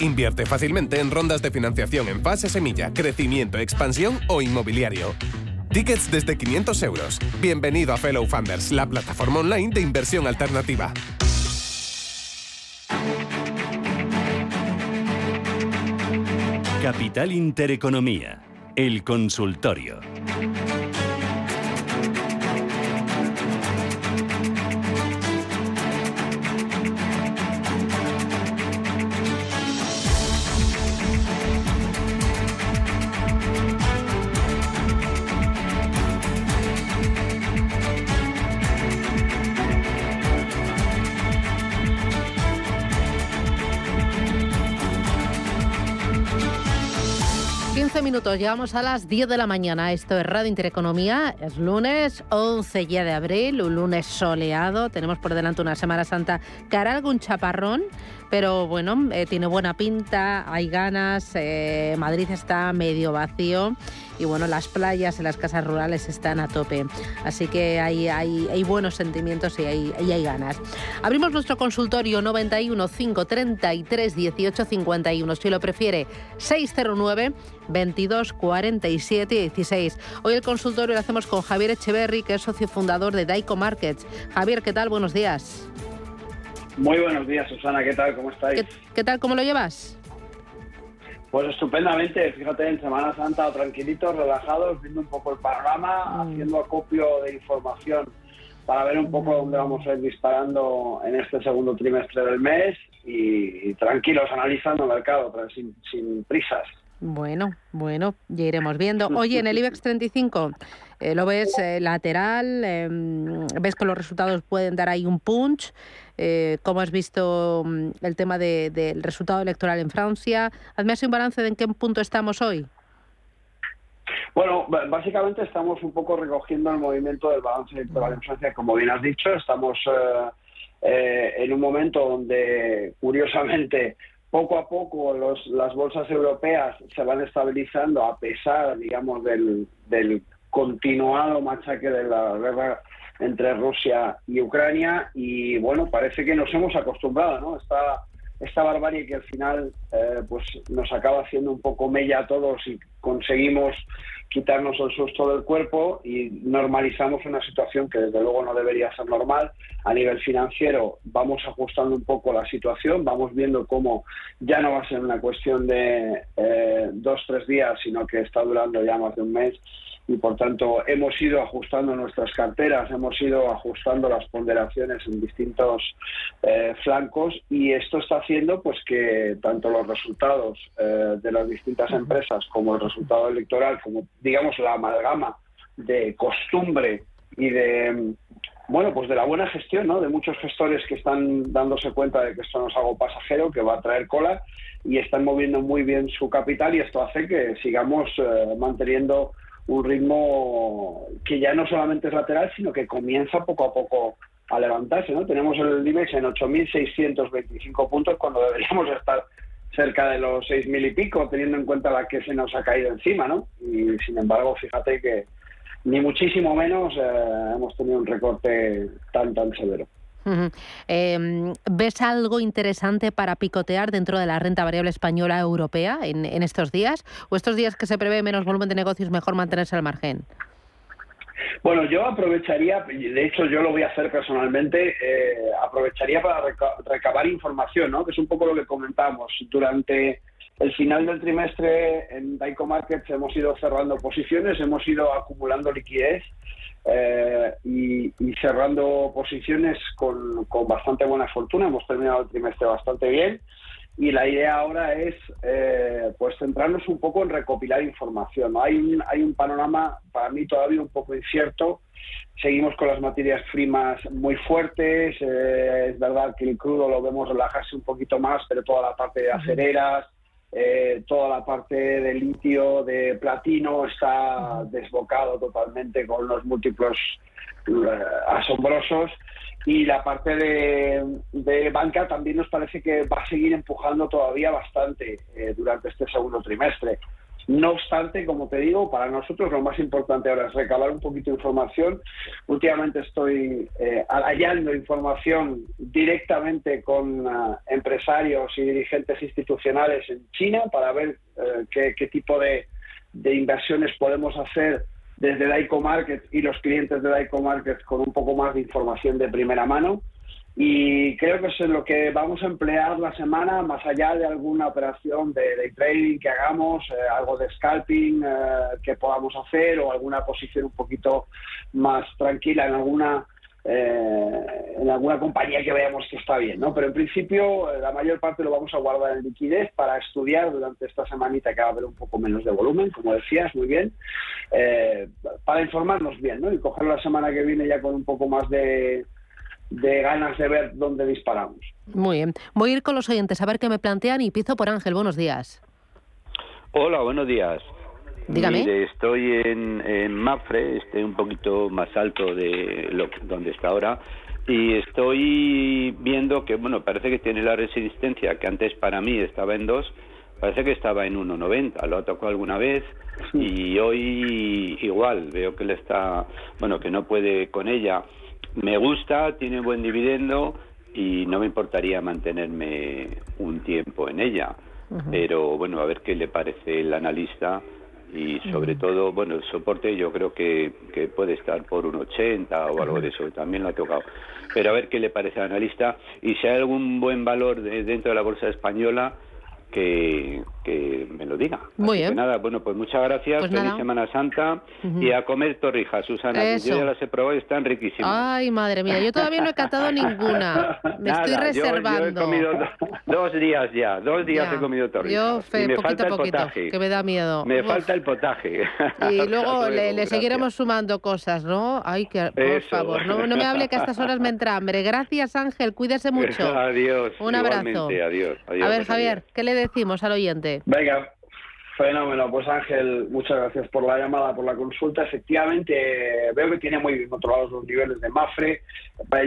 Invierte fácilmente en rondas de financiación en fase semilla, crecimiento, expansión o inmobiliario. Tickets desde 500 euros. Bienvenido a Fellow Funders, la plataforma online de inversión alternativa. Capital Intereconomía, el consultorio. 12 minutos, llegamos a las 10 de la mañana. Esto es Radio Intereconomía. Es lunes 11 ya de abril, un lunes soleado. Tenemos por delante una Semana Santa que hará algún chaparrón, pero bueno, eh, tiene buena pinta, hay ganas. Eh, Madrid está medio vacío y bueno, las playas y las casas rurales están a tope. Así que hay, hay, hay buenos sentimientos y hay, y hay ganas. Abrimos nuestro consultorio 91 533 18 51. Si lo prefiere, 609 22 47 16. Hoy el consultorio lo hacemos con Javier Echeverry, que es socio fundador de Daico Markets. Javier, ¿qué tal? Buenos días. Muy buenos días, Susana. ¿Qué tal? ¿Cómo estáis? ¿Qué, tal? ¿Cómo lo llevas? Pues estupendamente, fíjate, en Semana Santa tranquilitos, relajados, viendo un poco el panorama, mm. haciendo acopio de información para ver un poco dónde vamos a ir disparando en este segundo trimestre del mes y, tranquilos, analizando el mercado, pero sin, prisas. Bueno, bueno, ya iremos viendo. Oye, en el IBEX 35, eh, ¿lo ves eh, lateral? Em, ¿Ves que los resultados pueden dar ahí un punch? Eh, cómo has visto mm, el tema del resultado electoral en Francia. Hazme así un balance de en qué punto estamos hoy. Bueno, básicamente estamos un poco recogiendo el movimiento del balance electoral en Francia, como bien has dicho. Estamos eh, eh, en un momento donde, curiosamente, poco a poco los, las bolsas europeas se van estabilizando a pesar, digamos, del, del continuado machaque de la guerra entre Rusia y Ucrania y bueno, parece que nos hemos acostumbrado, ¿no? Esta, esta barbarie que al final eh, pues nos acaba haciendo un poco mella a todos y conseguimos quitarnos el susto del cuerpo y normalizamos una situación que desde luego no debería ser normal. A nivel financiero vamos ajustando un poco la situación, vamos viendo cómo ya no va a ser una cuestión de eh, dos, tres días, sino que está durando ya más de un mes y por tanto hemos ido ajustando nuestras carteras, hemos ido ajustando las ponderaciones en distintos eh, flancos y esto está haciendo pues que tanto los resultados eh, de las distintas empresas como el resultado electoral, como digamos la amalgama de costumbre y de bueno, pues de la buena gestión, ¿no? De muchos gestores que están dándose cuenta de que esto no es algo pasajero, que va a traer cola y están moviendo muy bien su capital y esto hace que sigamos eh, manteniendo un ritmo que ya no solamente es lateral, sino que comienza poco a poco a levantarse. ¿no? Tenemos el IBEX en 8.625 puntos cuando deberíamos estar cerca de los 6.000 y pico, teniendo en cuenta la que se nos ha caído encima. ¿no? Y sin embargo, fíjate que ni muchísimo menos eh, hemos tenido un recorte tan, tan severo. Em, ¿Ves algo interesante para picotear dentro de la renta variable española europea en, estos días? ¿O estos días que se prevé menos volumen de negocios, mejor mantenerse al margen? Bueno, yo aprovecharía, de hecho yo lo voy a hacer personalmente, eh, aprovecharía para recabar información, ¿no? que es un poco lo que comentamos. Durante el final del trimestre en Daico Markets hemos ido cerrando posiciones, hemos ido acumulando liquidez eh, y, cerrando posiciones con, bastante buena fortuna. Hemos terminado el trimestre bastante bien y la idea ahora es eh, pues centrarnos un poco en recopilar información. Hay, un, hay un panorama para mí todavía un poco incierto. Seguimos con las materias primas muy fuertes. Eh, es verdad que el crudo lo vemos relajarse un poquito más, pero toda la parte de acereras, eh, toda la parte de litio, de platino está desbocado totalmente con unos múltiplos eh, asombrosos y la parte de, banca también nos parece que va a seguir empujando todavía bastante eh, durante este segundo trimestre. No obstante, como te digo, para nosotros lo más importante ahora es recabar un poquito de información. Últimamente estoy eh, hallando información directamente con eh, empresarios y dirigentes institucionales en China para ver eh, qué, tipo de, de, inversiones podemos hacer desde Daico Market y los clientes de Daico Market con un poco más de información de primera mano. Y creo que es lo que vamos a emplear la semana, más allá de alguna operación de, trading que hagamos, eh, algo de scalping eh, que podamos hacer o alguna posición un poquito más tranquila en alguna eh, en alguna compañía que veamos que está bien, ¿no? Pero en principio la mayor parte lo vamos a guardar en liquidez para estudiar durante esta semanita que va a haber un poco menos de volumen, como decías, muy bien, para informarnos bien, ¿no? Y coger la semana que viene ya con un poco más de de ganas de ver dónde disparamos. Muy bien. Voy a ir con los oyentes a ver qué me plantean y pizo por Ángel. Buenos días. Hola, buenos días. Dígame. Mire, estoy en, en Mafre, estoy un poquito más alto de lo, donde está ahora, y estoy viendo que, bueno, parece que tiene la resistencia que antes para mí estaba en 2, parece que estaba en 1,90, lo ha tocado alguna vez y hoy igual, veo que le está, bueno, que no puede con ella. Me gusta, tiene buen dividendo y no me importaría mantenerme un tiempo en ella, pero bueno, a ver qué le parece el analista y sobre todo, bueno, el soporte yo creo que, que puede estar por un 80 o algo de eso, también lo ha tocado. Pero a ver qué le parece al analista y si hay algún buen valor de- dentro de la bolsa española que, que me lo diga. Muy Así que bien. nada, bueno, pues muchas gracias, Pues feliz nada. Semana Santa y a comer torrijas, Susana, Eso. yo ya las he probado y están riquísimas. Ay, madre mía, yo todavía no he catado ninguna. Me estoy Nada, reservando. Yo, he comido do- dos días ya, dos días Ya. he comido torrijas. Yo, fe, y me poquito falta a poquito, potaje. que me da miedo. Me Uf. falta el potaje. Y luego le, seguiremos sumando cosas, ¿no? Ay, que, por Eso. favor, no, no me hable que a estas horas me entra hambre. Gracias, Ángel, cuídese mucho. Adiós. Un abrazo. adiós. adiós, A ver, Javier, ¿qué le decimos al oyente? Venga, fenómeno. Pues Ángel, muchas gracias por la llamada, por la consulta. Efectivamente, veo que tiene muy bien controlados los niveles de Mafre.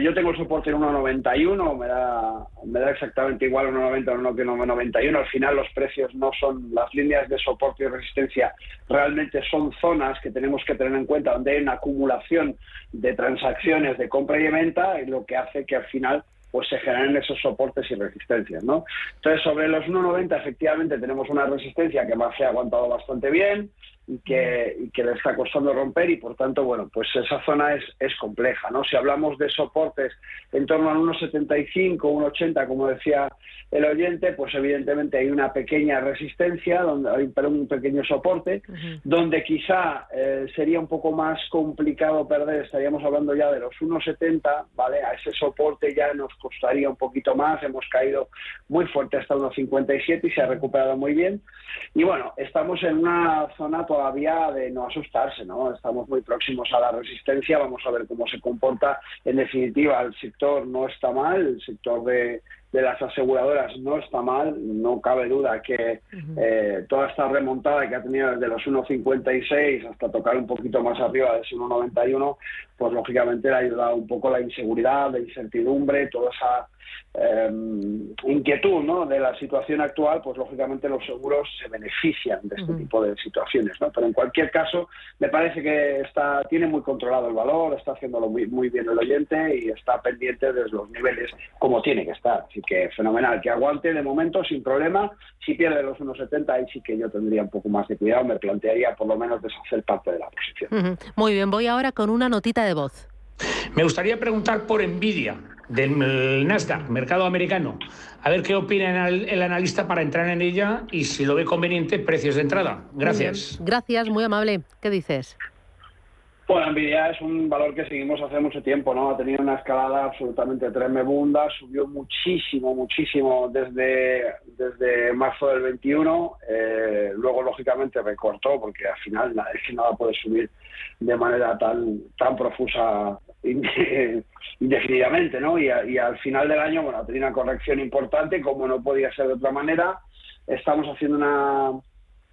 Yo tengo el soporte en 1,91, me da, me da exactamente igual 1,90 o 1,91. Al final los precios no son las líneas de soporte y resistencia, realmente son zonas que tenemos que tener en cuenta donde hay una acumulación de transacciones de compra y venta y lo que hace que al final pues se generen esos soportes y resistencias, ¿no? Entonces, sobre los 1,90 efectivamente tenemos una resistencia que más se ha aguantado bastante bien y que, y que le está costando romper y por tanto, bueno, pues esa zona es, es compleja, ¿no? Si hablamos de soportes en torno al 1,75, 1,80, como decía el oyente, pues evidentemente hay una pequeña resistencia, donde hay pero un pequeño soporte, donde quizá eh, sería un poco más complicado perder, estaríamos hablando ya de los 1,70, ¿vale? A ese soporte ya nos costaría un poquito más, hemos caído muy fuerte hasta 1,57 y se ha recuperado muy bien. Y bueno, estamos en una zona todavía de no asustarse, ¿no? Estamos muy próximos a la resistencia, vamos a ver cómo se comporta. En definitiva, el sector no está mal, el sector de, de las aseguradoras no está mal, no cabe duda que eh, toda esta remontada que ha tenido desde los 1,56 hasta tocar un poquito más arriba de ese 1,91, pues lógicamente le ha ayudado un poco la inseguridad, la incertidumbre, toda esa eh, inquietud ¿no? de la situación actual, pues lógicamente los seguros se benefician de este tipo de situaciones. ¿no? Pero en cualquier caso, me parece que está tiene muy controlado el valor, está haciéndolo muy, muy bien el oyente y está pendiente de los niveles como tiene que estar. Así que fenomenal, que aguante de momento sin problema. Si pierde los 1,70, ahí sí que yo tendría un poco más de cuidado, me plantearía por lo menos deshacer parte de la posición. Muy bien, voy ahora con una notita de voz. Me gustaría preguntar por Nvidia, del Nasdaq, mercado americano. A ver qué opina el, analista para entrar en ella y si lo ve conveniente, precios de entrada. Gracias. Muy. Gracias, muy amable. ¿Qué dices? Bueno, Nvidia es un valor que seguimos hace mucho tiempo, ¿no? Ha tenido una escalada absolutamente tremenda, subió muchísimo, muchísimo desde, desde marzo del 21, eh, luego lógicamente recortó porque al final na- es que nada puede subir de manera tan, tan profusa inde- indefinidamente, ¿no? Y, y al final del año, bueno, ha tenido una corrección importante, como no podía ser de otra manera. Estamos haciendo una,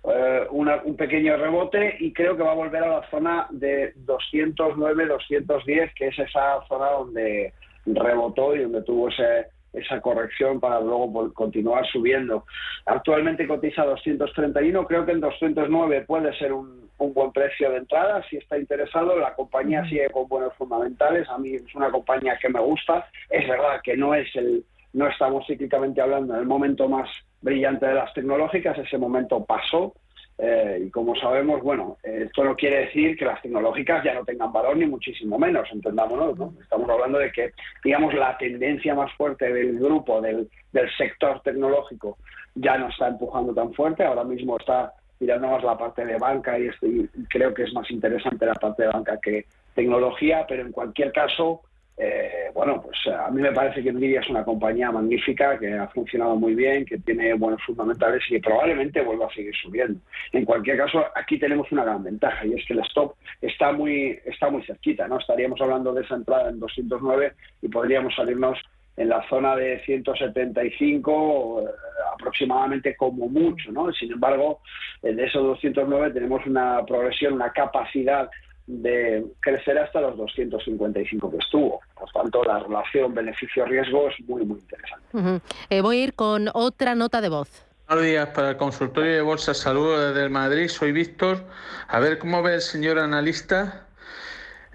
eh, una- un pequeño rebote y creo que va a volver a la zona de 209-210, que es esa zona donde rebotó y donde tuvo ese, esa corrección para luego continuar subiendo. Actualmente cotiza 231, creo que en 209 puede ser un, un buen precio de entrada si está interesado. La compañía sigue con buenos fundamentales, a mí es una compañía que me gusta. Es verdad que no es el no estamos cíclicamente hablando en el momento más brillante de las tecnológicas, ese momento pasó. eh, y como sabemos, bueno, esto no quiere decir que las tecnológicas ya no tengan valor, ni muchísimo menos, entendámonos, ¿no? Estamos hablando de que, digamos, la tendencia más fuerte del grupo, del, del sector tecnológico, ya no está empujando tan fuerte, ahora mismo está mirando más la parte de banca y, y creo que es más interesante la parte de banca que tecnología, pero en cualquier caso, eh, bueno, pues eh, a mí me parece que Nvidia es una compañía magnífica, que ha funcionado muy bien, que tiene buenos fundamentales y que probablemente vuelva a seguir subiendo. En cualquier caso, aquí tenemos una gran ventaja y es que el stop está muy, está muy cerquita, ¿no? Estaríamos hablando de esa entrada en 209 y podríamos salirnos en la zona de 175 eh, aproximadamente como mucho, ¿no? Sin embargo, de esos 209 tenemos una progresión, una capacidad de crecer hasta los 255 que estuvo. Por tanto, la relación beneficio-riesgo es muy, muy interesante. Eh, voy a ir con otra nota de voz. Buenos días para el consultorio de bolsa. Saludos desde el Madrid. Soy Víctor. A ver cómo ve el señor analista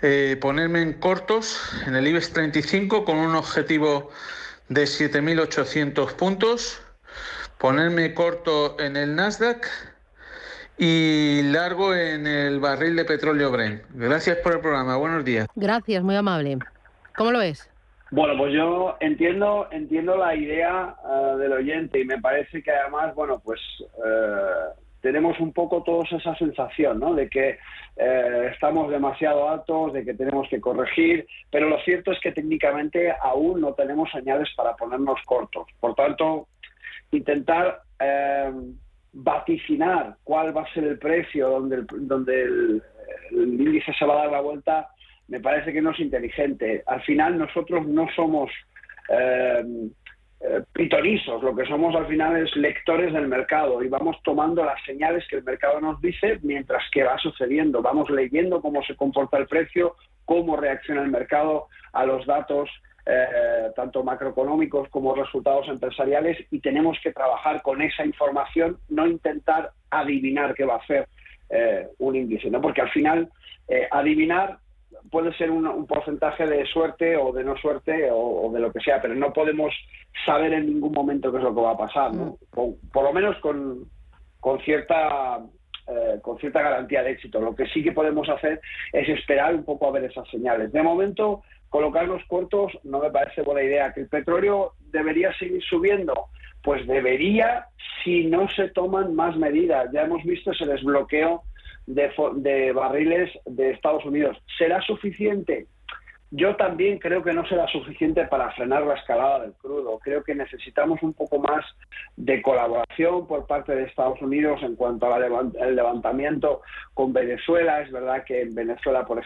eh, ponerme en cortos en el IBEX 35 con un objetivo de 7.800 puntos, ponerme corto en el Nasdaq y largo en el barril de petróleo Brent. Gracias por el programa. Buenos días. Gracias, muy amable. ¿Cómo lo ves? Bueno, pues yo entiendo entiendo la idea eh, del oyente y me parece que además, bueno, pues eh, tenemos un poco todos esa sensación, ¿no? De que eh, estamos demasiado altos, de que tenemos que corregir, pero lo cierto es que técnicamente aún no tenemos señales para ponernos cortos. Por tanto, intentar vaticinar cuál va a ser el precio donde el, donde el, índice se va a dar la vuelta me parece que no es inteligente. Al final nosotros no somos eh, eh, pitonizos, lo que somos al final es lectores del mercado y vamos tomando las señales que el mercado nos dice mientras que va sucediendo. Vamos leyendo cómo se comporta el precio, cómo reacciona el mercado a los datos eh, tanto macroeconómicos como resultados empresariales y tenemos que trabajar con esa información, no intentar adivinar qué va a hacer eh, un índice, ¿no? porque al final eh, adivinar puede ser un, porcentaje de suerte o de no suerte o, de lo que sea, pero no podemos saber en ningún momento qué es lo que va a pasar, ¿no? Mm. por lo menos con, con cierta con cierta garantía de éxito. Lo que sí que podemos hacer es esperar un poco a ver esas señales. De momento, colocar los cortos no me parece buena idea. ¿Que el petróleo debería seguir subiendo? Pues debería si no se toman más medidas. Ya hemos visto ese desbloqueo de, de barriles de Estados Unidos. ¿Será suficiente? Yo también creo que no será suficiente para frenar la escalada del crudo. Creo que necesitamos un poco más de colaboración por parte de Estados Unidos en cuanto al levantamiento con Venezuela. Es verdad que en Venezuela, por ejemplo,